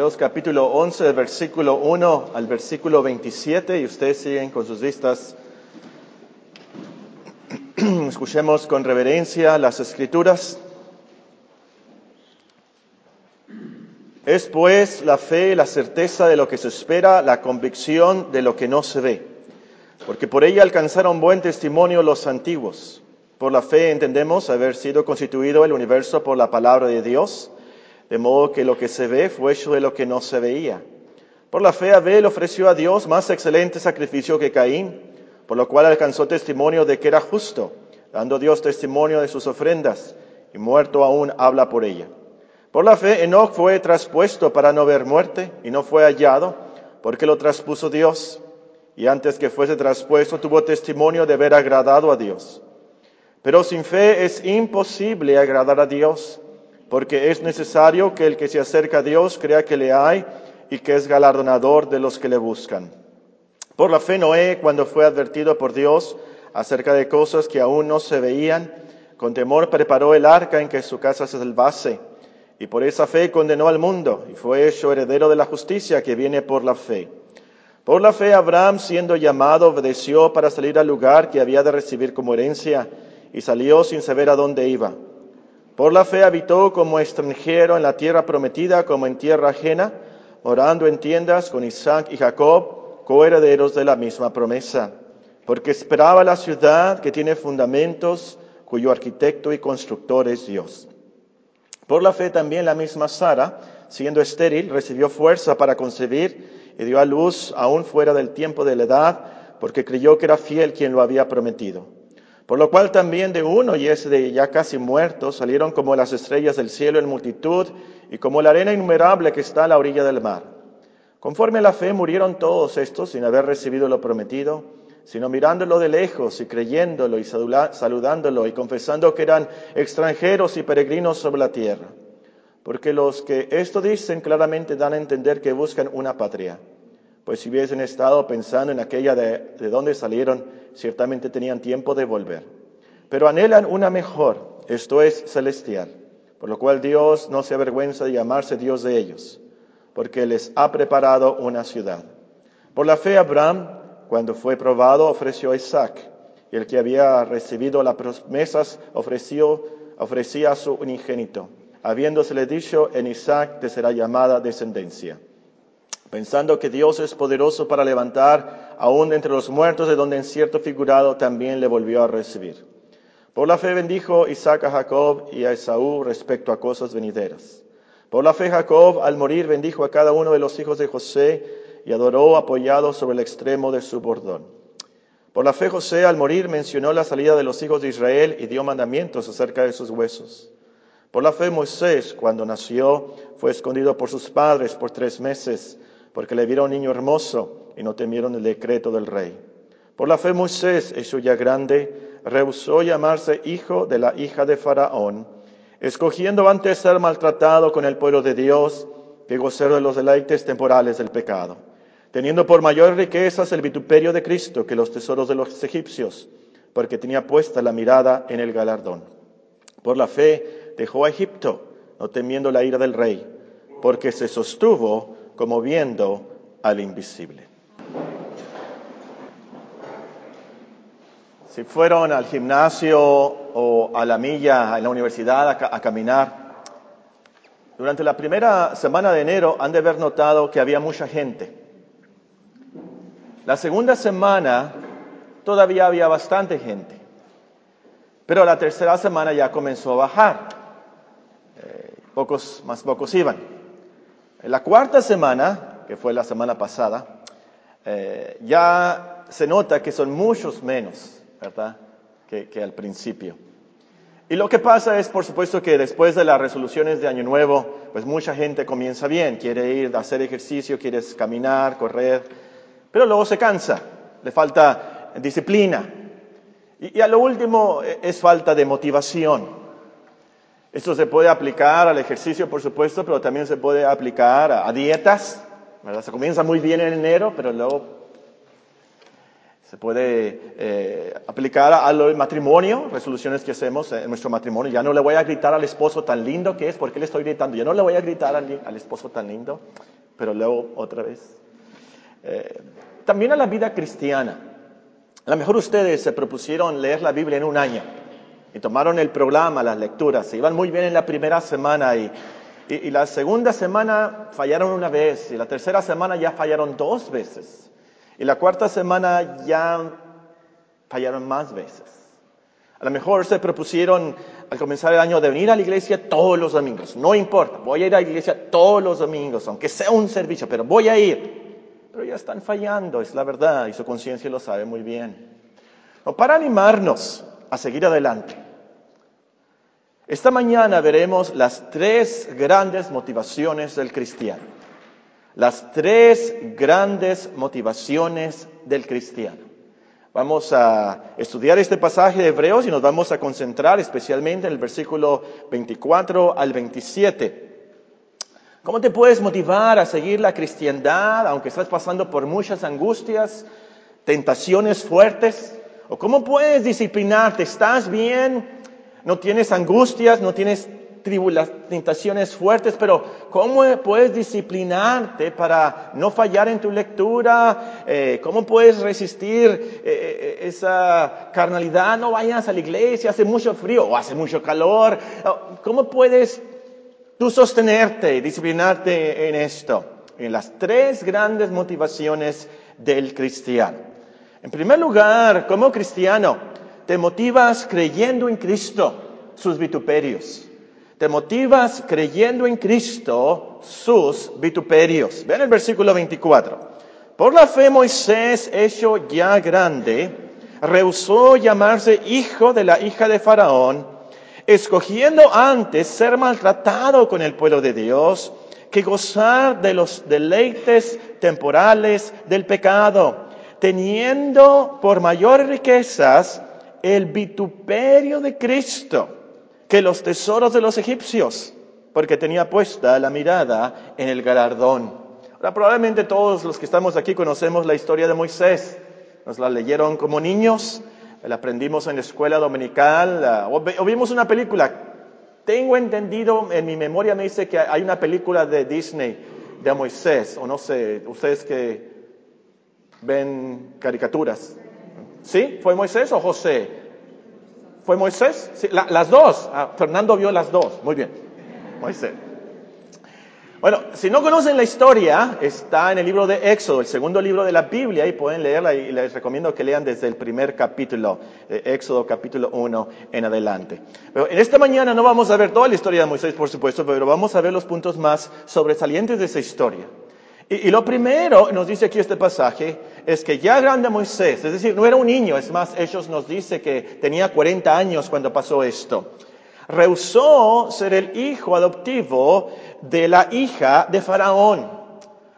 Hebreos capítulo 11, del versículo 1 al versículo 27, y ustedes siguen con sus vistas. Escuchemos con reverencia las escrituras. Es pues la fe, la certeza de lo que se espera, la convicción de lo que no se ve, porque por ella alcanzaron buen testimonio los antiguos. Por la fe entendemos haber sido constituido el universo por la palabra de Dios de modo que lo que se ve fue hecho de lo que no se veía. Por la fe Abel ofreció a Dios más excelente sacrificio que Caín, por lo cual alcanzó testimonio de que era justo, dando Dios testimonio de sus ofrendas, y muerto aún habla por ella. Por la fe Enoch fue traspuesto para no ver muerte, y no fue hallado, porque lo traspuso Dios, y antes que fuese traspuesto tuvo testimonio de haber agradado a Dios. Pero sin fe es imposible agradar a Dios porque es necesario que el que se acerca a Dios crea que le hay y que es galardonador de los que le buscan. Por la fe Noé, cuando fue advertido por Dios acerca de cosas que aún no se veían, con temor preparó el arca en que su casa se salvase, y por esa fe condenó al mundo, y fue hecho heredero de la justicia que viene por la fe. Por la fe Abraham, siendo llamado, obedeció para salir al lugar que había de recibir como herencia, y salió sin saber a dónde iba. Por la fe habitó como extranjero en la tierra prometida como en tierra ajena, morando en tiendas con Isaac y Jacob, coherederos de la misma promesa, porque esperaba la ciudad que tiene fundamentos, cuyo arquitecto y constructor es Dios. Por la fe también la misma Sara, siendo estéril, recibió fuerza para concebir y dio a luz aún fuera del tiempo de la edad, porque creyó que era fiel quien lo había prometido. Por lo cual también de uno y ese de ya casi muerto salieron como las estrellas del cielo en multitud y como la arena innumerable que está a la orilla del mar. Conforme a la fe murieron todos estos sin haber recibido lo prometido, sino mirándolo de lejos y creyéndolo y saludándolo y confesando que eran extranjeros y peregrinos sobre la tierra. Porque los que esto dicen claramente dan a entender que buscan una patria pues si hubiesen estado pensando en aquella de, de donde salieron, ciertamente tenían tiempo de volver. Pero anhelan una mejor, esto es celestial, por lo cual Dios no se avergüenza de llamarse Dios de ellos, porque les ha preparado una ciudad. Por la fe Abraham, cuando fue probado, ofreció a Isaac, y el que había recibido las promesas ofreció, ofrecía a su unigénito, habiéndosele dicho, en Isaac te será llamada descendencia pensando que Dios es poderoso para levantar aún entre los muertos, de donde en cierto figurado también le volvió a recibir. Por la fe bendijo Isaac a Jacob y a Esaú respecto a cosas venideras. Por la fe Jacob al morir bendijo a cada uno de los hijos de José y adoró apoyado sobre el extremo de su bordón. Por la fe José al morir mencionó la salida de los hijos de Israel y dio mandamientos acerca de sus huesos. Por la fe Moisés, cuando nació, fue escondido por sus padres por tres meses porque le vieron niño hermoso y no temieron el decreto del rey. Por la fe Moisés, hecho ya grande, rehusó llamarse hijo de la hija de Faraón, escogiendo antes ser maltratado con el pueblo de Dios que gozar de los deleites temporales del pecado, teniendo por mayor riquezas el vituperio de Cristo que los tesoros de los egipcios, porque tenía puesta la mirada en el galardón. Por la fe dejó a Egipto, no temiendo la ira del rey, porque se sostuvo como viendo al invisible. Si fueron al gimnasio o a la milla en la universidad a, caminar, durante la primera semana de enero han de haber notado que había mucha gente. La segunda semana todavía había bastante gente, pero la tercera semana ya comenzó a bajar. Eh, pocos, más pocos iban. En la cuarta semana, que fue la semana pasada, eh, ya se nota que son muchos menos, ¿verdad? Que, al principio. Y lo que pasa es, por supuesto, que después de las resoluciones de Año Nuevo, pues mucha gente comienza bien, quiere ir a hacer ejercicio, quiere caminar, correr, pero luego se cansa, le falta disciplina. Y, y a lo último e, es falta de motivación. Esto se puede aplicar al ejercicio, por supuesto, pero también se puede aplicar a, dietas. ¿verdad? Se comienza muy bien en enero, pero luego Se puede eh, aplicar al matrimonio, resoluciones que hacemos en nuestro matrimonio. Ya no le voy a gritar al esposo tan lindo que es, porque le estoy gritando. Ya no le voy a gritar al, al esposo tan lindo, pero luego otra vez. Eh, también a la vida cristiana. A lo mejor ustedes se propusieron leer la Biblia en un año y tomaron el programa, las lecturas, se iban muy bien en la primera semana y, y la segunda semana fallaron una vez y la tercera semana ya fallaron dos veces. Y la cuarta semana ya fallaron más veces. A lo mejor se propusieron al comenzar el año de venir a la iglesia todos los domingos. No importa, voy a ir a la iglesia todos los domingos, aunque sea un servicio, pero voy a ir. Pero ya están fallando, es la verdad, y su conciencia lo sabe muy bien. para animarnos a seguir adelante, esta mañana veremos las tres grandes motivaciones del cristiano las tres grandes motivaciones del cristiano. Vamos a estudiar este pasaje de Hebreos y nos vamos a concentrar especialmente en el versículo 24 al 27. ¿Cómo te puedes motivar a seguir la cristiandad aunque estás pasando por muchas angustias, tentaciones fuertes? ¿O cómo puedes disciplinarte? ¿Estás bien? ¿No tienes angustias? ¿No tienes tentaciones fuertes, pero ¿cómo puedes disciplinarte para no fallar en tu lectura? Eh, ¿Cómo puedes resistir eh, eh, esa carnalidad? No vayas a la iglesia, hace mucho frío o hace mucho calor. ¿Cómo puedes tú sostenerte y disciplinarte en esto? En las tres grandes motivaciones del cristiano. En primer lugar, como cristiano, te motivas creyendo en Cristo, sus vituperios te motivas creyendo en Cristo sus vituperios. Ven el versículo 24. Por la fe Moisés, hecho ya grande, rehusó llamarse hijo de la hija de Faraón, escogiendo antes ser maltratado con el pueblo de Dios que gozar de los deleites temporales del pecado, teniendo por mayores riquezas el vituperio de Cristo que los tesoros de los egipcios, porque tenía puesta la mirada en el galardón. Ahora, probablemente todos los que estamos aquí conocemos la historia de Moisés. Nos la leyeron como niños, la aprendimos en la escuela dominical, o vimos una película. Tengo entendido, en mi memoria me dice que hay una película de Disney de Moisés, o no sé, ustedes que ven caricaturas. ¿Sí? ¿Fue Moisés o José? ¿Fue Moisés? Sí, las dos. Ah, Fernando vio las dos. Muy bien. Moisés. Bueno, si no conocen la historia, está en el libro de Éxodo, el segundo libro de la Biblia, y pueden leerla y les recomiendo que lean desde el primer capítulo, Éxodo capítulo 1 en adelante. Pero en esta mañana no vamos a ver toda la historia de Moisés, por supuesto, pero vamos a ver los puntos más sobresalientes de esa historia. Y, lo primero, nos dice aquí este pasaje, es que ya grande Moisés, es decir, no era un niño, es más, ellos nos dice que tenía 40 años cuando pasó esto, rehusó ser el hijo adoptivo de la hija de Faraón.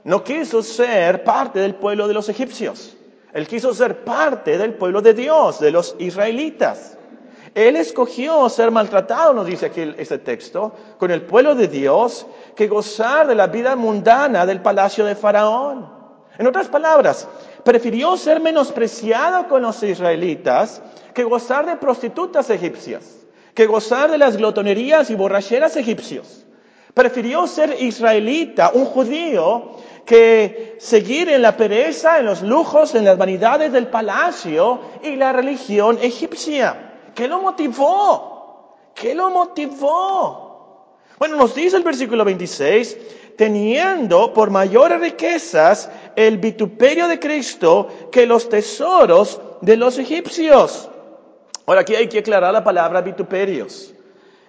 No quiso ser parte del pueblo de los egipcios. Él quiso ser parte del pueblo de Dios, de los israelitas. Él escogió ser maltratado, nos dice aquí este texto, con el pueblo de Dios, que gozar de la vida mundana del palacio de Faraón. En otras palabras, prefirió ser menospreciado con los israelitas que gozar de prostitutas egipcias, que gozar de las glotonerías y borracheras egipcios. Prefirió ser israelita, un judío, que seguir en la pereza, en los lujos, en las vanidades del palacio y la religión egipcia. ¿Qué lo motivó? ¿Qué lo motivó? Bueno, nos dice el versículo 26, teniendo por mayores riquezas el vituperio de Cristo que los tesoros de los egipcios. Ahora aquí hay que aclarar la palabra vituperios.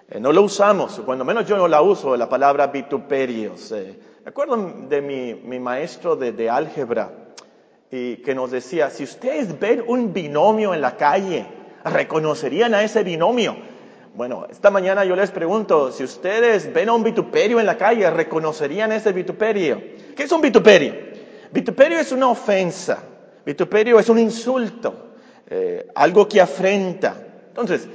Eh, no lo usamos, cuando menos yo no la uso, la palabra vituperios. Eh, acuerdo de mi, mi maestro de, de álgebra y que nos decía, si ustedes ven un binomio en la calle, reconocerían a ese binomio. Bueno, esta mañana yo les pregunto, si ustedes ven a un vituperio en la calle, ¿reconocerían ese vituperio? ¿Qué es un vituperio? Vituperio es una ofensa, vituperio es un insulto, eh, algo que afrenta. Entonces,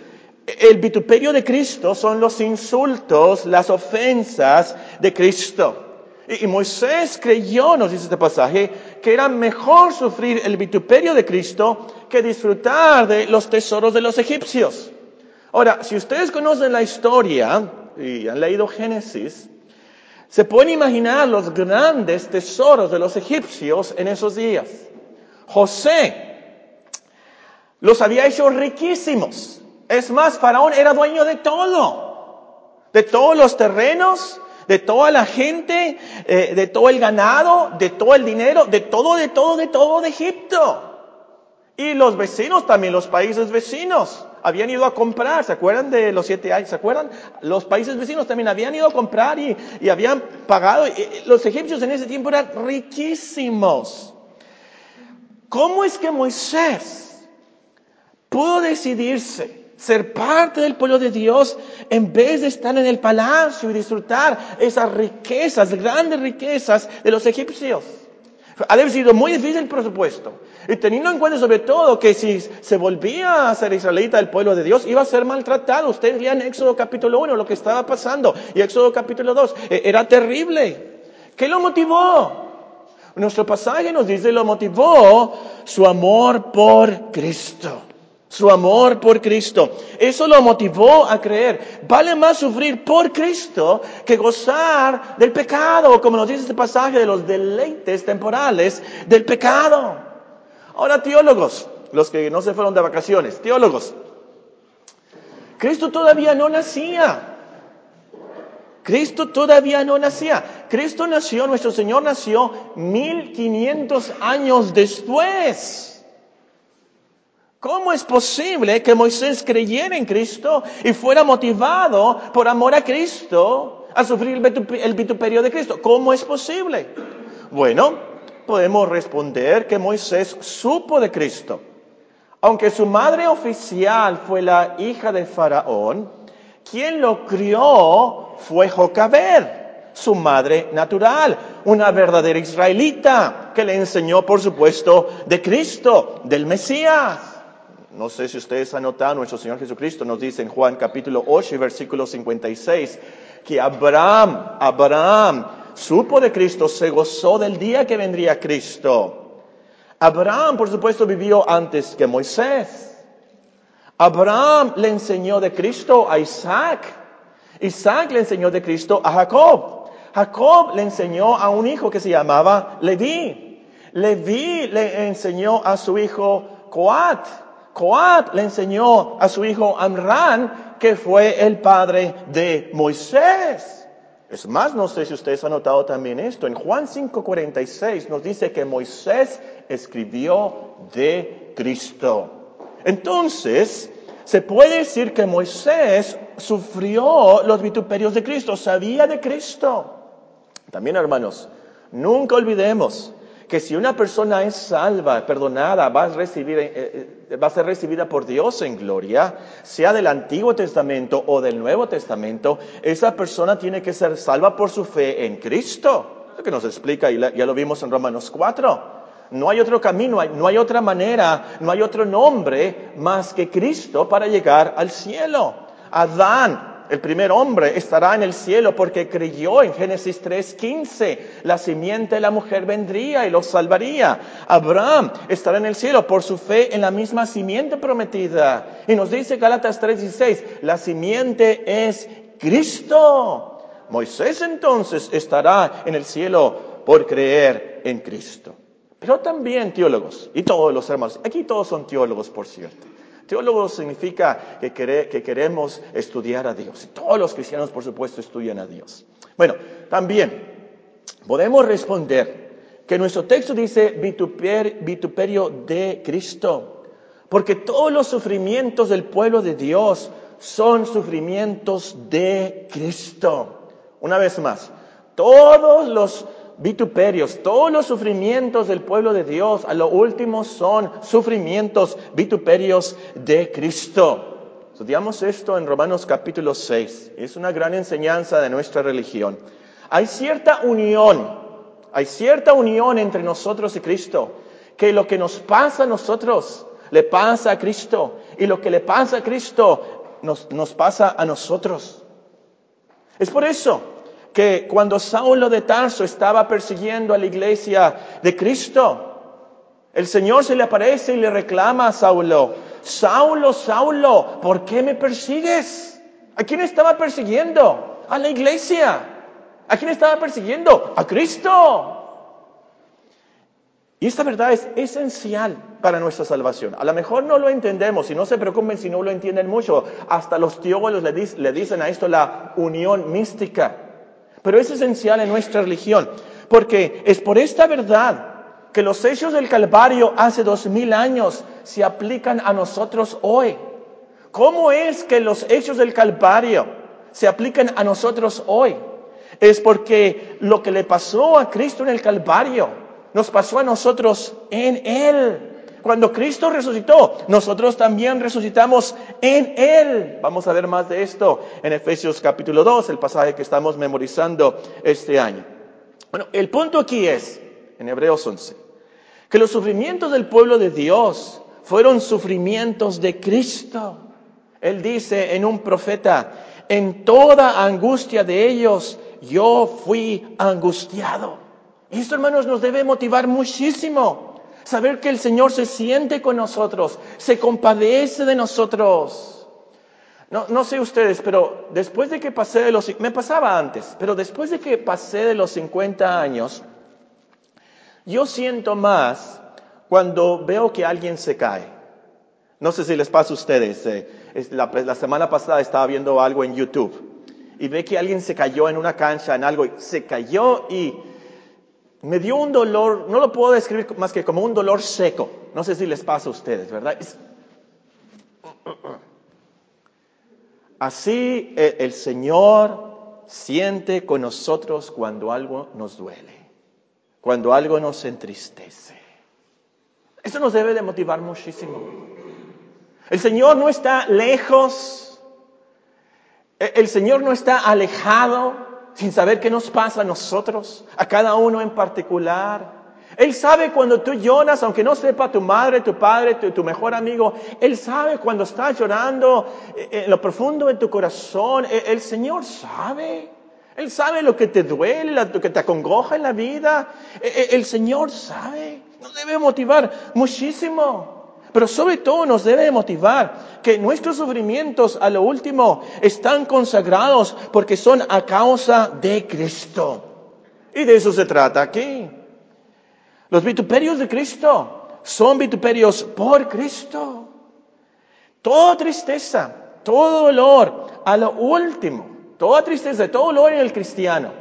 el vituperio de Cristo son los insultos, las ofensas de Cristo. Y Moisés creyó, nos dice este pasaje, que era mejor sufrir el vituperio de Cristo que disfrutar de los tesoros de los egipcios. Ahora, si ustedes conocen la historia y han leído Génesis, se pueden imaginar los grandes tesoros de los egipcios en esos días. José los había hecho riquísimos. Es más, Faraón era dueño de todo, de todos los terrenos, de toda la gente, eh, de todo el ganado, de todo el dinero, de todo, de todo, de todo de Egipto. Y los vecinos también, los países vecinos, habían ido a comprar, ¿se acuerdan de los siete años? ¿Se acuerdan? Los países vecinos también habían ido a comprar y, y habían pagado. Los egipcios en ese tiempo eran riquísimos. ¿Cómo es que Moisés pudo decidirse ser parte del pueblo de Dios en vez de estar en el palacio y disfrutar esas riquezas, grandes riquezas de los egipcios. Ha de haber sido muy difícil el presupuesto. Y teniendo en cuenta sobre todo que si se volvía a ser israelita del pueblo de Dios, iba a ser maltratado. Ustedes lean Éxodo capítulo 1 lo que estaba pasando y Éxodo capítulo 2. E, era terrible. ¿Qué lo motivó? Nuestro pasaje nos dice lo motivó su amor por Cristo su amor por Cristo. Eso lo motivó a creer. Vale más sufrir por Cristo que gozar del pecado, como nos dice este pasaje de los deleites temporales del pecado. Ahora, teólogos, los que no se fueron de vacaciones, teólogos, Cristo todavía no nacía. Cristo todavía no nacía. Cristo nació, nuestro Señor nació 1500 años después. ¿Cómo es posible que Moisés creyera en Cristo y fuera motivado por amor a Cristo a sufrir el vituperio de Cristo? ¿Cómo es posible? Bueno, podemos responder que Moisés supo de Cristo. Aunque su madre oficial fue la hija de Faraón, quien lo crió fue Jocaber, su madre natural, una verdadera israelita que le enseñó, por supuesto, de Cristo, del Mesías. No sé si ustedes han notado, nuestro Señor Jesucristo nos dice en Juan capítulo 8 y versículo 56 que Abraham, Abraham supo de Cristo, se gozó del día que vendría Cristo. Abraham, por supuesto, vivió antes que Moisés. Abraham le enseñó de Cristo a Isaac. Isaac le enseñó de Cristo a Jacob. Jacob le enseñó a un hijo que se llamaba Leví. Leví le enseñó a su hijo Coat. Coat le enseñó a su hijo Amran, que fue el padre de Moisés. Es más, no sé si ustedes han notado también esto. En Juan 5:46 nos dice que Moisés escribió de Cristo. Entonces, se puede decir que Moisés sufrió los vituperios de Cristo, sabía de Cristo. También, hermanos, nunca olvidemos que si una persona es salva, perdonada, va a, recibir, eh, eh, va a ser recibida por Dios en gloria, sea del Antiguo Testamento o del Nuevo Testamento, esa persona tiene que ser salva por su fe en Cristo. Lo que nos explica, y ya lo vimos en Romanos 4. No hay otro camino, no hay otra manera, no hay otro nombre más que Cristo para llegar al cielo. Adán el primer hombre, estará en el cielo porque creyó en Génesis 3:15. La simiente de la mujer vendría y lo salvaría. Abraham estará en el cielo por su fe en la misma simiente prometida. Y nos dice Gálatas 3:16, la simiente es Cristo. Moisés entonces estará en el cielo por creer en Cristo. Pero también teólogos, y todos los hermanos, aquí todos son teólogos, por cierto. Teólogo significa que, que queremos estudiar a Dios. Todos los cristianos, por supuesto, estudian a Dios. Bueno, también podemos responder que nuestro texto dice vituperio de Cristo, porque todos los sufrimientos del pueblo de Dios son sufrimientos de Cristo. Una vez más, todos los vituperios, todos los sufrimientos del pueblo de Dios, a lo último son sufrimientos, vituperios de Cristo. Estudiamos esto en Romanos capítulo 6. Es una gran enseñanza de nuestra religión. Hay cierta unión, hay cierta unión entre nosotros y Cristo, que lo que nos pasa a nosotros le pasa a Cristo y lo que le pasa a Cristo nos, nos pasa a nosotros. Es por eso que cuando Saulo de Tarso estaba persiguiendo a la iglesia de Cristo, el Señor se le aparece y le reclama a Saulo, Saulo, Saulo, ¿por qué me persigues? ¿A quién estaba persiguiendo? A la iglesia. ¿A quién estaba persiguiendo? A Cristo. Y esta verdad es esencial para nuestra salvación. A lo mejor no lo entendemos y no se preocupen si no lo entienden mucho. Hasta los teólogos le, le dicen a esto la unión mística. Pero es esencial en nuestra religión. Porque es por esta verdad que los hechos del Calvario hace dos mil años se aplican a nosotros hoy. ¿Cómo es que los hechos del Calvario se aplican a nosotros hoy? Es porque lo que le pasó a Cristo en el Calvario nos pasó a nosotros en Él. Cuando Cristo resucitó, nosotros también resucitamos en Él. Vamos a ver más de esto en Efesios capítulo 2, el pasaje que estamos memorizando este año. Bueno, el punto aquí es, en Hebreos 11, que los sufrimientos del pueblo de Dios fueron sufrimientos de Cristo. Él dice en un profeta, en toda angustia de ellos yo fui angustiado. Esto, hermanos, nos debe motivar muchísimo. Saber que el Señor se siente con nosotros, se compadece de nosotros. No, no sé ustedes, pero después de que pasé de los... Me pasaba antes, pero después de que pasé de los 50 años, yo siento más cuando veo que alguien se cae. No sé si les pasa a ustedes. Eh, la, la semana pasada estaba viendo algo en YouTube y ve que alguien se cayó en una cancha, en algo, se cayó y me dio un dolor, no lo puedo describir más que como un dolor seco. No sé si les pasa a ustedes, ¿verdad? Así eh, el Señor siente con nosotros cuando algo nos duele, cuando algo nos entristece. Eso nos debe de motivar muchísimo. El Señor no está lejos, e, el Señor no está alejado, sin saber qué nos pasa a nosotros, a cada uno en particular. Él sabe cuando tú lloras, aunque no sepa tu madre, tu padre, tu, mejor amigo. Él sabe cuando estás llorando eh, en lo profundo de tu corazón. El, el Señor sabe. Él sabe lo que te duele, lo que te acongoja en la vida. El, e, el Señor sabe. Nos debe motivar muchísimo. Pero sobre todo nos debe motivar que nuestros sufrimientos a lo último están consagrados porque son a causa de Cristo. Y de eso se trata aquí. Los vituperios de Cristo son vituperios por Cristo. Toda tristeza, todo dolor, a lo último, toda tristeza, todo dolor en el cristiano,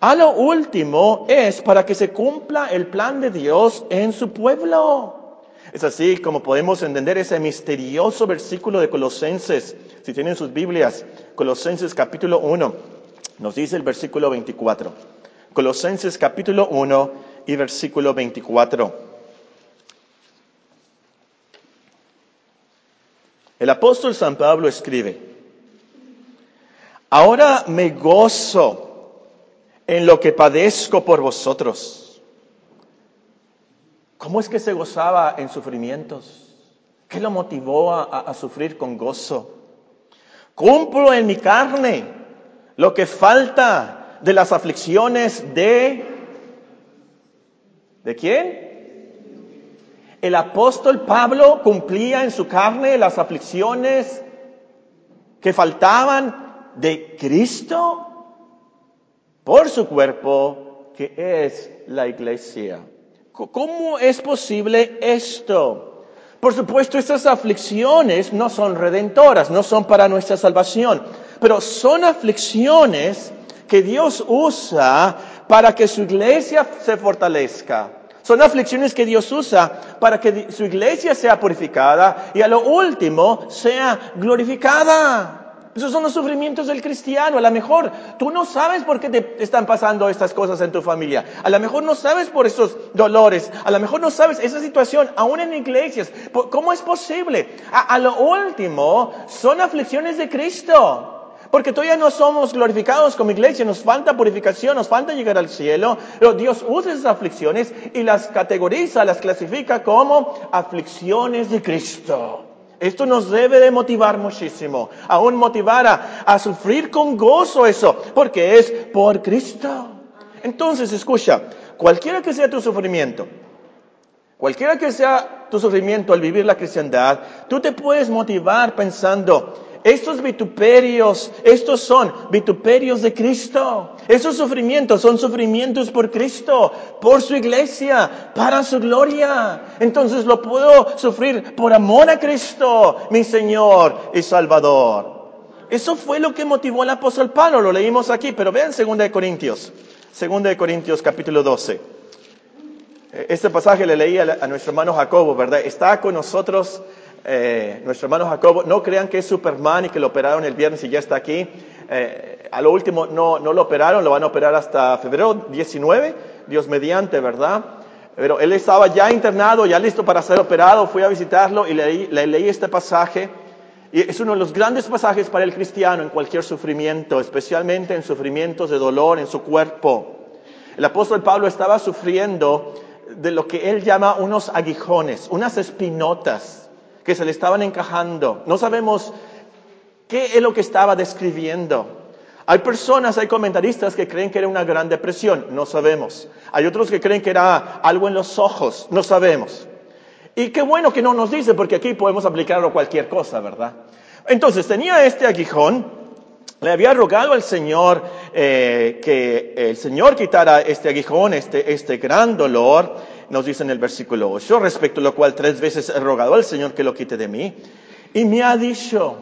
a lo último es para que se cumpla el plan de Dios en su pueblo. Es así como podemos entender ese misterioso versículo de Colosenses. Si tienen sus Biblias, Colosenses capítulo 1, nos dice el versículo 24. Colosenses capítulo 1 y versículo 24. El apóstol San Pablo escribe, ahora me gozo en lo que padezco por vosotros ¿Cómo es que se gozaba en sufrimientos? ¿Qué lo motivó a, sufrir con gozo? Cumplo en mi carne lo que falta de las aflicciones de... ¿De quién? El apóstol Pablo cumplía en su carne las aflicciones que faltaban de Cristo por su cuerpo, que es la iglesia. ¿Cómo es posible esto? Por supuesto, estas aflicciones no son redentoras, no son para nuestra salvación, pero son aflicciones que Dios usa para que su iglesia se fortalezca. Son aflicciones que Dios usa para que su iglesia sea purificada y a lo último sea glorificada. Esos son los sufrimientos del cristiano. A lo mejor tú no sabes por qué te están pasando estas cosas en tu familia. A lo mejor no sabes por esos dolores. A lo mejor no sabes esa situación, aún en iglesias. ¿Cómo es posible? A, lo último, son aflicciones de Cristo. Porque todavía no somos glorificados como iglesia, nos falta purificación, nos falta llegar al cielo, pero Dios usa esas aflicciones y las categoriza, las clasifica como aflicciones de Cristo. Esto nos debe de motivar muchísimo, aún motivar a, a sufrir con gozo eso, porque es por Cristo. Entonces, escucha, cualquiera que sea tu sufrimiento, cualquiera que sea tu sufrimiento al vivir la cristiandad, tú te puedes motivar pensando, estos vituperios, estos son vituperios de Cristo. Esos sufrimientos son sufrimientos por Cristo, por su iglesia, para su gloria. Entonces lo puedo sufrir por amor a Cristo, mi Señor y Salvador. Eso fue lo que motivó al apóstol Pablo, lo leímos aquí, pero vean 2 de Corintios, 2 de Corintios capítulo 12. Este pasaje le leí a, nuestro hermano Jacobo, ¿verdad? Está con nosotros eh, nuestro hermano Jacobo, no crean que es Superman y que lo operaron el viernes y ya está aquí. Eh, a lo último no, no lo operaron, lo van a operar hasta febrero 19, Dios mediante, ¿verdad? Pero él estaba ya internado, ya listo para ser operado, fui a visitarlo y le leí este pasaje. Y es uno de los grandes pasajes para el cristiano en cualquier sufrimiento, especialmente en sufrimientos de dolor en su cuerpo. El apóstol Pablo estaba sufriendo de lo que él llama unos aguijones, unas espinotas que se le estaban encajando. No sabemos qué es lo que estaba describiendo. Hay personas, hay comentaristas que creen que era una gran depresión, no sabemos. Hay otros que creen que era algo en los ojos, no sabemos. Y qué bueno que no nos dice, porque aquí podemos aplicarlo a cualquier cosa, ¿verdad? Entonces tenía este aguijón, le había rogado al Señor eh, que el Señor quitara este aguijón, este, este gran dolor, nos dice en el versículo 8, respecto a lo cual tres veces he rogado al Señor que lo quite de mí. Y me ha dicho,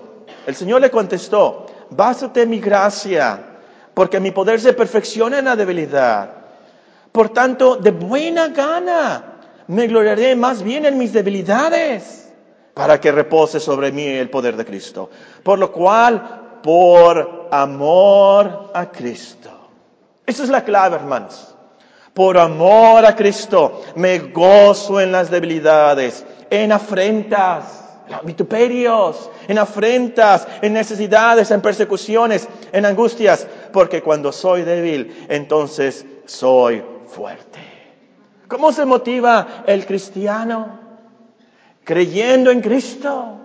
el Señor le contestó, bástate mi gracia, porque mi poder se perfecciona en la debilidad. Por tanto, de buena gana me gloriaré más bien en mis debilidades, para que repose sobre mí el poder de Cristo. Por lo cual, por amor a Cristo. Esa es la clave, hermanos. Por amor a Cristo me gozo en las debilidades, en afrentas, en vituperios, en afrentas, en necesidades, en persecuciones, en angustias, porque cuando soy débil, entonces soy fuerte. ¿Cómo se motiva el cristiano? Creyendo en Cristo.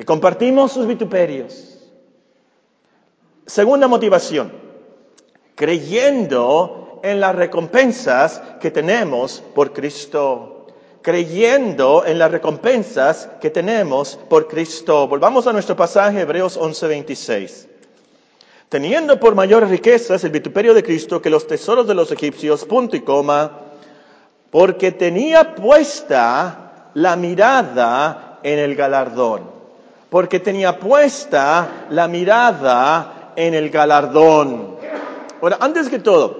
Y compartimos sus vituperios. Segunda motivación creyendo en las recompensas que tenemos por Cristo. Creyendo en las recompensas que tenemos por Cristo. Volvamos a nuestro pasaje, Hebreos 11:26. Teniendo por mayores riquezas el vituperio de Cristo que los tesoros de los egipcios, punto y coma, porque tenía puesta la mirada en el galardón. Porque tenía puesta la mirada en el galardón. Ahora, antes que todo,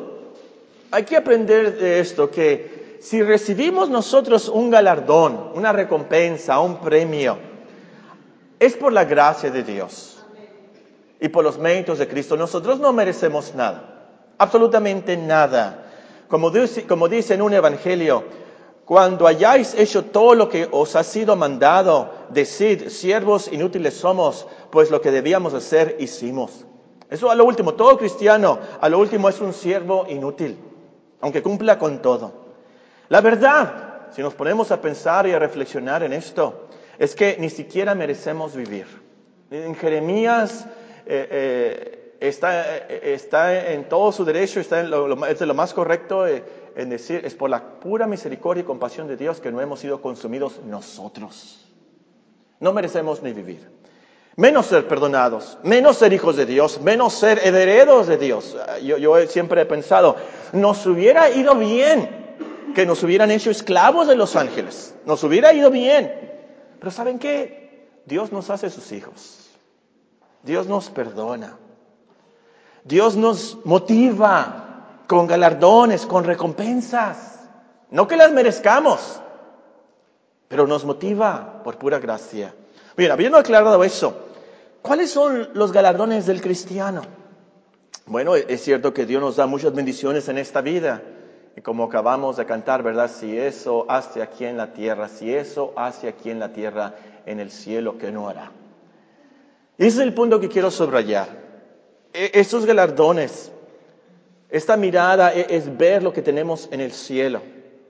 hay que aprender de esto que si recibimos nosotros un galardón, una recompensa, un premio, es por la gracia de Dios y por los méritos de Cristo. Nosotros no merecemos nada, absolutamente nada. Como dice, como dice en un evangelio, cuando hayáis hecho todo lo que os ha sido mandado, decid, siervos inútiles somos, pues lo que debíamos hacer hicimos. Eso a lo último, todo cristiano a lo último es un siervo inútil, aunque cumpla con todo. La verdad, si nos ponemos a pensar y a reflexionar en esto, es que ni siquiera merecemos vivir. En Jeremías eh, eh, está, eh, está, en todo su derecho, está en lo, es de lo más correcto en decir, es por la pura misericordia y compasión de Dios que no hemos sido consumidos nosotros. No merecemos ni vivir menos ser perdonados, menos ser hijos de Dios, menos ser herederos de Dios. Yo, yo, siempre he pensado, nos hubiera ido bien que nos hubieran hecho esclavos de los ángeles, nos hubiera ido bien. Pero ¿saben qué? Dios nos hace sus hijos, Dios nos perdona, Dios nos motiva con galardones, con recompensas, no que las merezcamos, pero nos motiva por pura gracia. Bien, habiendo aclarado eso, ¿cuáles son los galardones del cristiano? Bueno, es cierto que Dios nos da muchas bendiciones en esta vida. Y como acabamos de cantar, ¿verdad? Si eso hace aquí en la tierra, si eso hace aquí en la tierra, en el cielo, ¿qué no hará? ese es el punto que quiero subrayar. E, estos galardones, esta mirada e, es ver lo que tenemos en el cielo.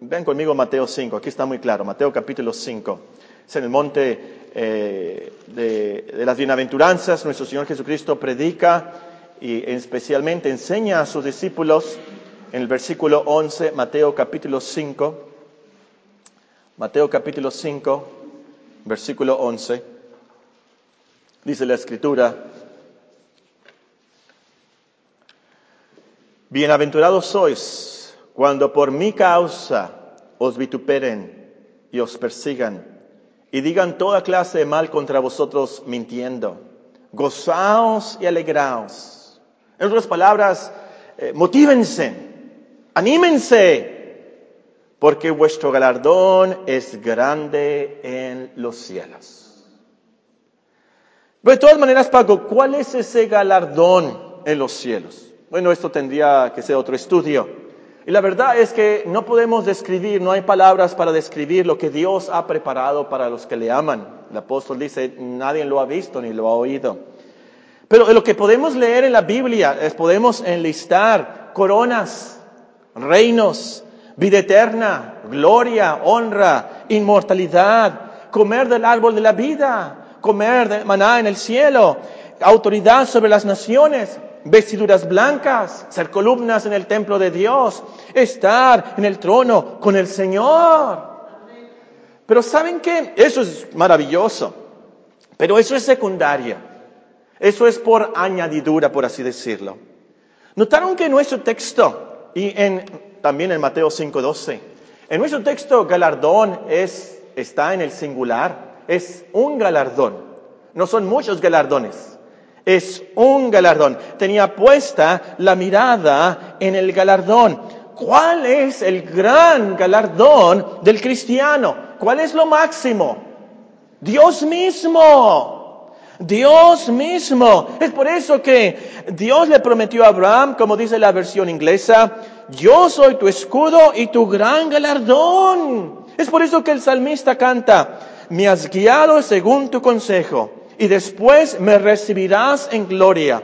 Ven conmigo Mateo 5, aquí está muy claro, Mateo capítulo 5. Es en el monte eh, de, de las bienaventuranzas, nuestro Señor Jesucristo predica y especialmente enseña a sus discípulos en el versículo 11, Mateo capítulo 5, Mateo capítulo 5, versículo 11, dice la escritura, Bienaventurados sois cuando por mi causa os vituperen y os persigan y digan toda clase de mal contra vosotros mintiendo. Gozaos y alegraos. En otras palabras, eh, motívense, anímense, porque vuestro galardón es grande en los cielos. Pero de todas maneras, Paco, ¿cuál es ese galardón en los cielos? Bueno, esto tendría que ser otro estudio. Y la verdad es que no podemos describir, no hay palabras para describir lo que Dios ha preparado para los que le aman. El apóstol dice, nadie lo ha visto ni lo ha oído. Pero lo que podemos leer en la Biblia es podemos enlistar coronas, reinos, vida eterna, gloria, honra, inmortalidad, comer del árbol de la vida, comer de maná en el cielo, autoridad sobre las naciones, vestiduras blancas, ser columnas en el templo de Dios, estar en el trono con el Señor. Pero ¿saben qué? Eso es maravilloso, pero eso es secundario. Eso es por añadidura, por así decirlo. Notaron que en nuestro texto, y en, también en Mateo 5.12, en nuestro texto galardón es, está en el singular, es un galardón. No son muchos galardones es un galardón. Tenía puesta la mirada en el galardón. ¿Cuál es el gran galardón del cristiano? ¿Cuál es lo máximo? Dios mismo. Dios mismo. Es por eso que Dios le prometió a Abraham, como dice la versión inglesa, yo soy tu escudo y tu gran galardón. Es por eso que el salmista canta, me has guiado según tu consejo y después me recibirás en gloria.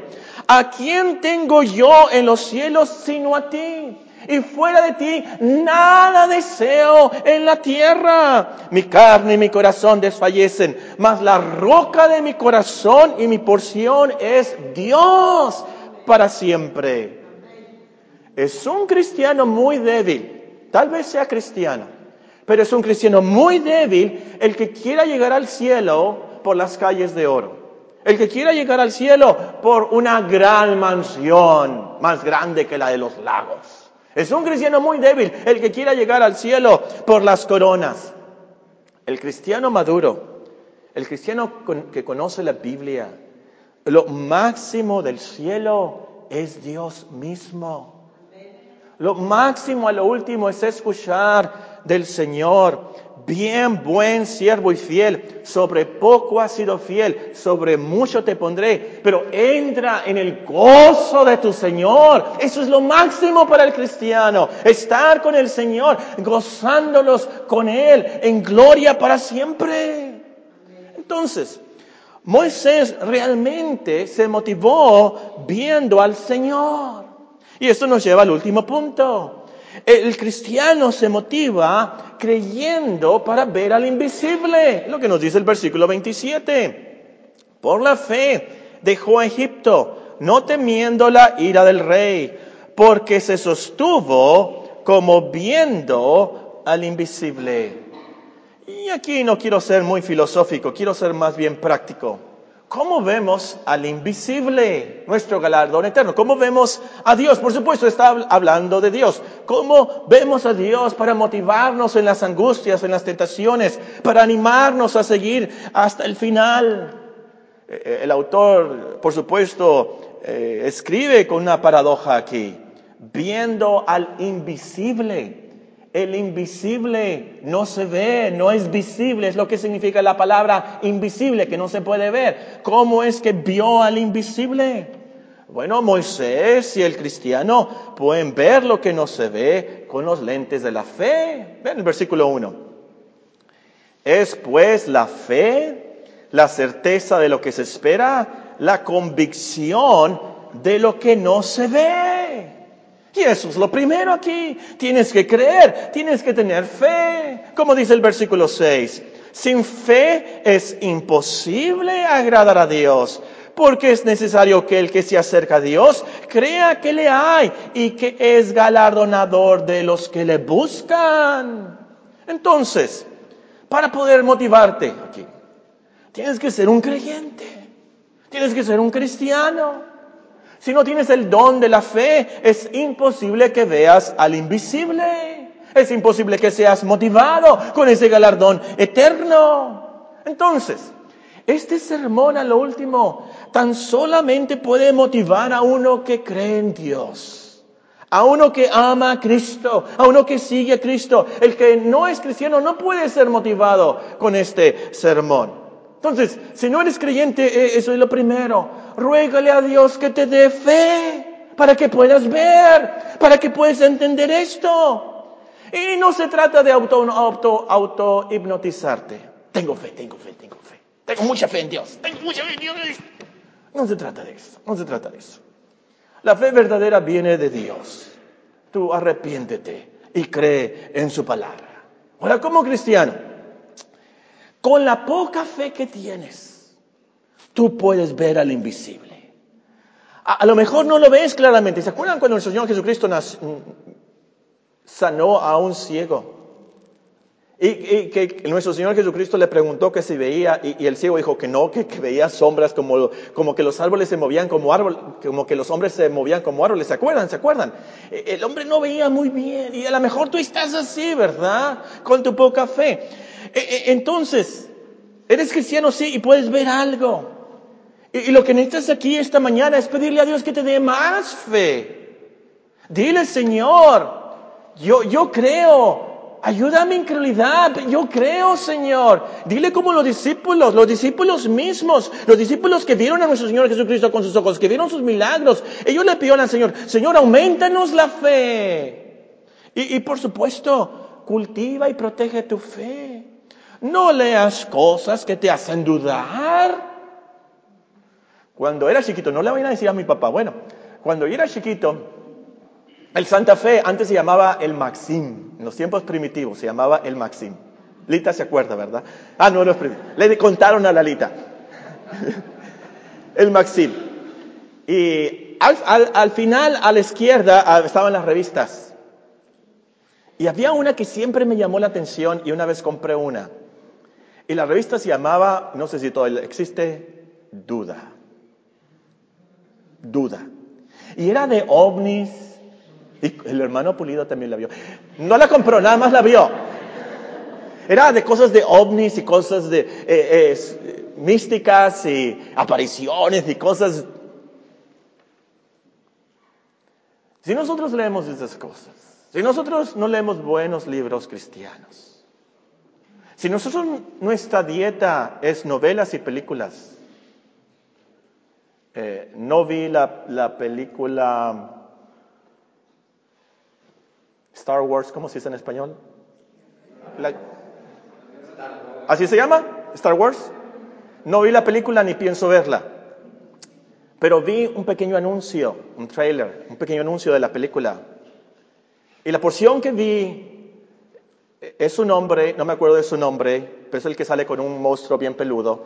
¿A quién tengo yo en los cielos sino a ti? Y fuera de ti nada deseo en la tierra. Mi carne y mi corazón desfallecen, mas la roca de mi corazón y mi porción es Dios para siempre. Es un cristiano muy débil, tal vez sea cristiano, pero es un cristiano muy débil el que quiera llegar al cielo por las calles de oro. El que quiera llegar al cielo por una gran mansión, más grande que la de los lagos. Es un cristiano muy débil el que quiera llegar al cielo por las coronas. El cristiano maduro, el cristiano que conoce la Biblia, lo máximo del cielo es Dios mismo. Lo máximo a lo último es escuchar del Señor bien buen siervo y fiel, sobre poco has sido fiel, sobre mucho te pondré, pero entra en el gozo de tu Señor. Eso es lo máximo para el cristiano, estar con el Señor, gozándolos con Él en gloria para siempre. Entonces, Moisés realmente se motivó viendo al Señor. Y esto nos lleva al último punto. El cristiano se motiva creyendo para ver al invisible, lo que nos dice el versículo 27. Por la fe dejó a Egipto, no temiendo la ira del rey, porque se sostuvo como viendo al invisible. Y aquí no quiero ser muy filosófico, quiero ser más bien práctico. ¿Cómo vemos al invisible, nuestro galardón eterno? ¿Cómo vemos a Dios? Por supuesto, está hablando de Dios. ¿Cómo vemos a Dios para motivarnos en las angustias, en las tentaciones, para animarnos a seguir hasta el final? Eh, eh, el autor, por supuesto, eh, escribe con una paradoja aquí, viendo al invisible. El invisible no se ve, no es visible, es lo que significa la palabra invisible, que no se puede ver. ¿Cómo es que vio al invisible? Bueno, Moisés y el cristiano pueden ver lo que no se ve con los lentes de la fe. Ven el versículo 1. Es pues la fe, la certeza de lo que se espera, la convicción de lo que no se ve. Y eso es lo primero aquí. Tienes que creer, tienes que tener fe. Como dice el versículo 6. Sin fe es imposible agradar a Dios, porque es necesario que el que se acerca a Dios crea que le hay y que es galardonador de los que le buscan. Entonces, para poder motivarte aquí, tienes que ser un creyente, tienes que ser un cristiano. Si no tienes el don de la fe, es imposible que veas al invisible. Es imposible que seas motivado con ese galardón eterno. Entonces, este sermón a lo último tan solamente puede motivar a uno que cree en Dios, a uno que ama a Cristo, a uno que sigue a Cristo. El que no es cristiano no puede ser motivado con este sermón. Entonces, si no eres creyente, eh, eso es lo primero. Ruégale a Dios que te dé fe para que puedas ver, para que puedas entender esto. Y no se trata de auto, auto, auto hipnotizarte. Tengo fe, tengo fe, tengo fe. Tengo mucha fe en Dios. Tengo mucha fe en Dios. No se trata de eso. No se trata de eso. La fe verdadera viene de Dios. Tú arrepiéntete y cree en su palabra. Ahora, como cristiano, con la poca fe que tienes, tú puedes ver al invisible. A, lo mejor no lo ves claramente. ¿Se acuerdan cuando el Señor Jesucristo nació, sanó a un ciego. Y, que nuestro Señor Jesucristo le preguntó que si veía, y, el ciego dijo que no, que, veía sombras como, como que los árboles se movían como árboles, como que los hombres se movían como árboles. ¿Se acuerdan? ¿Se acuerdan? E, el hombre no veía muy bien, y a lo mejor tú estás así, ¿verdad? Con tu poca fe. E, e, entonces, eres cristiano, sí, y puedes ver algo. Y, lo que necesitas aquí esta mañana es pedirle a Dios que te dé más fe. Dile, Señor, yo, yo creo, ayúdame en incredulidad, yo creo, Señor. Dile como los discípulos, los discípulos mismos, los discípulos que vieron a nuestro Señor Jesucristo con sus ojos, que vieron sus milagros, ellos le pidieron al Señor, Señor, aumentanos la fe. Y por supuesto, cultiva y protege tu fe. No leas cosas que te hacen dudar. Cuando era chiquito, no le voy a decir a mi papá, bueno, cuando yo era chiquito, el Santa Fe antes se llamaba el Maxim, en los tiempos primitivos se llamaba el Maxim. Lita se acuerda, ¿verdad? Ah, no, no es Le contaron a la Lita. el Maxim. Y al, final, a la izquierda, ah, estaban las revistas. Y había una que siempre me llamó la atención y una vez compré una. Y la revista se llamaba, no sé si todavía existe, Duda. Duda. Y era de ovnis, y el hermano Pulido también la vio. No la compró, nada más la vio. Era de cosas de ovnis y cosas de eh, místicas y apariciones y cosas. Si nosotros leemos esas cosas, si nosotros no leemos buenos libros cristianos, si nosotros nuestra dieta es novelas y películas, eh, no vi la, la película Star Wars, ¿cómo se dice en español? ¿Así se llama? Star Wars. No vi la película ni pienso verla. Pero vi un pequeño anuncio, un trailer, un pequeño anuncio de la película. Y la porción que vi es un hombre, no me acuerdo de su nombre, pero es el que sale con un monstruo bien peludo.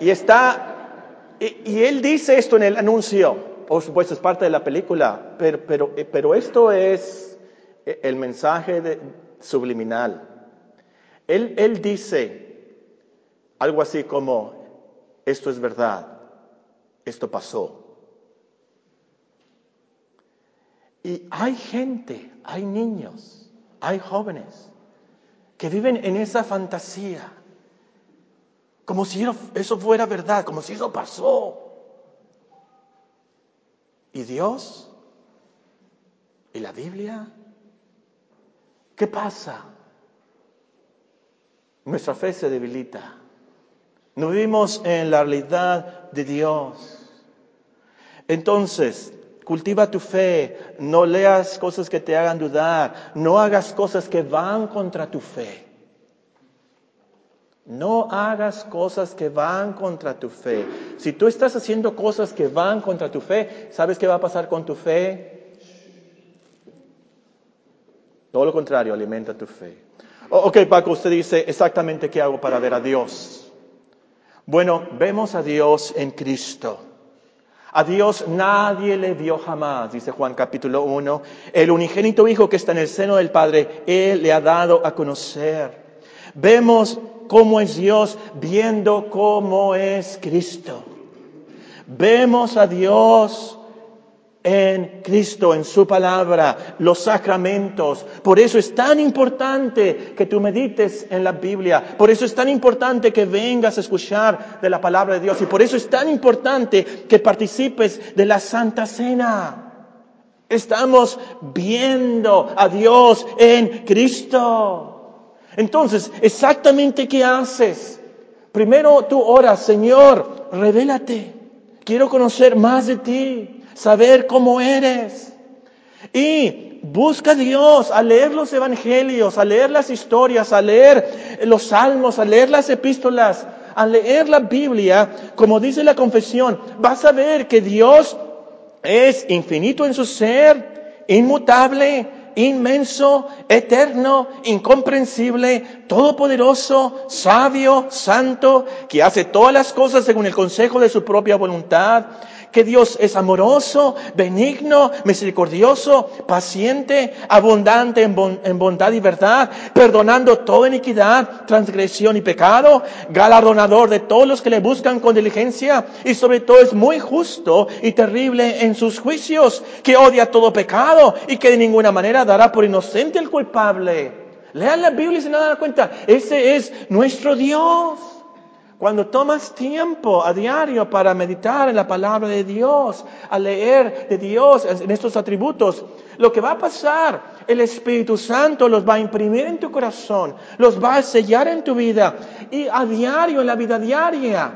Y está, y él dice esto en el anuncio por supuesto es parte de la película, pero, pero, eh, pero esto es eh, el mensaje subliminal. Él, él dice algo así como, esto es verdad, esto pasó. Y hay gente, hay niños, hay jóvenes que viven en esa fantasía, como si eso fuera verdad, como si eso pasó. ¿Y Dios? ¿Y la Biblia? ¿Qué pasa? Nuestra fe se debilita. No vivimos en la realidad de Dios. Entonces, cultiva tu fe, no leas cosas que te hagan dudar, no hagas cosas que van contra tu fe. No hagas cosas que van contra tu fe. Si tú estás haciendo cosas que van contra tu fe, ¿sabes qué va a pasar con tu fe? Todo lo contrario, alimenta tu fe. Ok, Paco, usted dice exactamente qué hago para ver a Dios. Bueno, vemos a Dios en Cristo. A Dios nadie le vio jamás, dice Juan capítulo 1. El unigénito Hijo que está en el seno del Padre, Él le ha dado a conocer. Vemos cómo es Dios viendo cómo es Cristo. Vemos a Dios en Cristo, en su palabra, los sacramentos. Por eso es tan importante que tú medites en la Biblia. Por eso es tan importante que vengas a escuchar de la palabra de Dios. Y por eso es tan importante que participes de la Santa Cena. Estamos viendo a Dios en Cristo. Entonces, exactamente qué haces. Primero tú oras, Señor, revélate. Quiero conocer más de ti saber cómo eres. Y busca a Dios, a leer los evangelios, a leer las historias, a leer los salmos, a leer las epístolas, a leer la Biblia, como dice la confesión, vas a ver que Dios es infinito en su ser, inmutable, inmenso, eterno, incomprensible, todopoderoso, sabio, santo, que hace todas las cosas según el consejo de su propia voluntad que Dios es amoroso, benigno, misericordioso, paciente, abundante en, bondad y verdad, perdonando toda iniquidad, transgresión y pecado, galardonador de todos los que le buscan con diligencia y sobre todo es muy justo y terrible en sus juicios, que odia todo pecado y que de ninguna manera dará por inocente el culpable. Lean la Biblia y se dan cuenta, ese es nuestro Dios. Cuando tomas tiempo a diario para meditar en la palabra de Dios, a leer de Dios en estos atributos, lo que va a pasar, el Espíritu Santo los va a imprimir en tu corazón, los va a sellar en tu vida y a diario, en la vida diaria,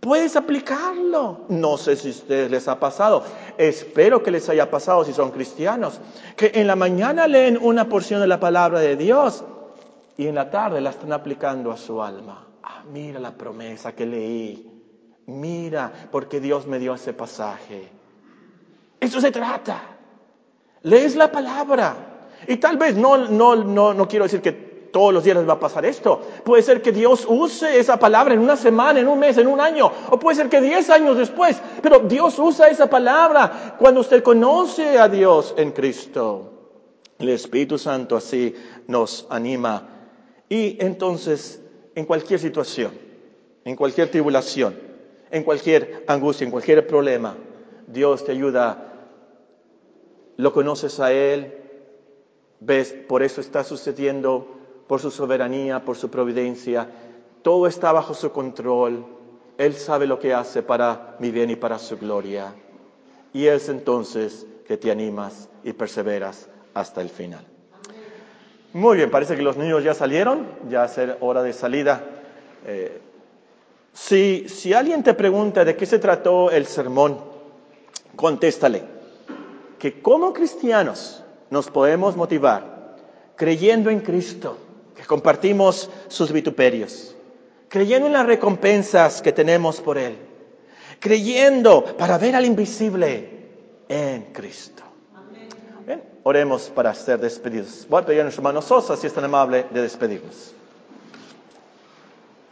puedes aplicarlo. No sé si a ustedes les ha pasado, espero que les haya pasado si son cristianos, que en la mañana leen una porción de la palabra de Dios y en la tarde la están aplicando a su alma mira la promesa que leí, mira porque Dios me dio ese pasaje. Eso se trata. Lees la palabra. Y tal vez no, no, no, no quiero decir que todos los días les va a pasar esto. Puede ser que Dios use esa palabra en una semana, en un mes, en un año. O puede ser que diez años después. Pero Dios usa esa palabra cuando usted conoce a Dios en Cristo. El Espíritu Santo así nos anima. Y entonces en cualquier situación, en cualquier tribulación, en cualquier angustia, en cualquier problema, Dios te ayuda. Lo conoces a Él, ves, por eso está sucediendo, por su soberanía, por su providencia. Todo está bajo su control. Él sabe lo que hace para mi bien y para su gloria. Y es entonces que te animas y perseveras hasta el final. Muy bien, parece que los niños ya salieron, ya es hora de salida. Eh, si, si alguien te pregunta de qué se trató el sermón, contéstale que como cristianos nos podemos motivar creyendo en Cristo, que compartimos sus vituperios, creyendo en las recompensas que tenemos por Él, creyendo para ver al invisible en Cristo. Oremos para ser despedidos. Voy a pedir a nuestro hermano Sosa si es tan amable de despedirnos.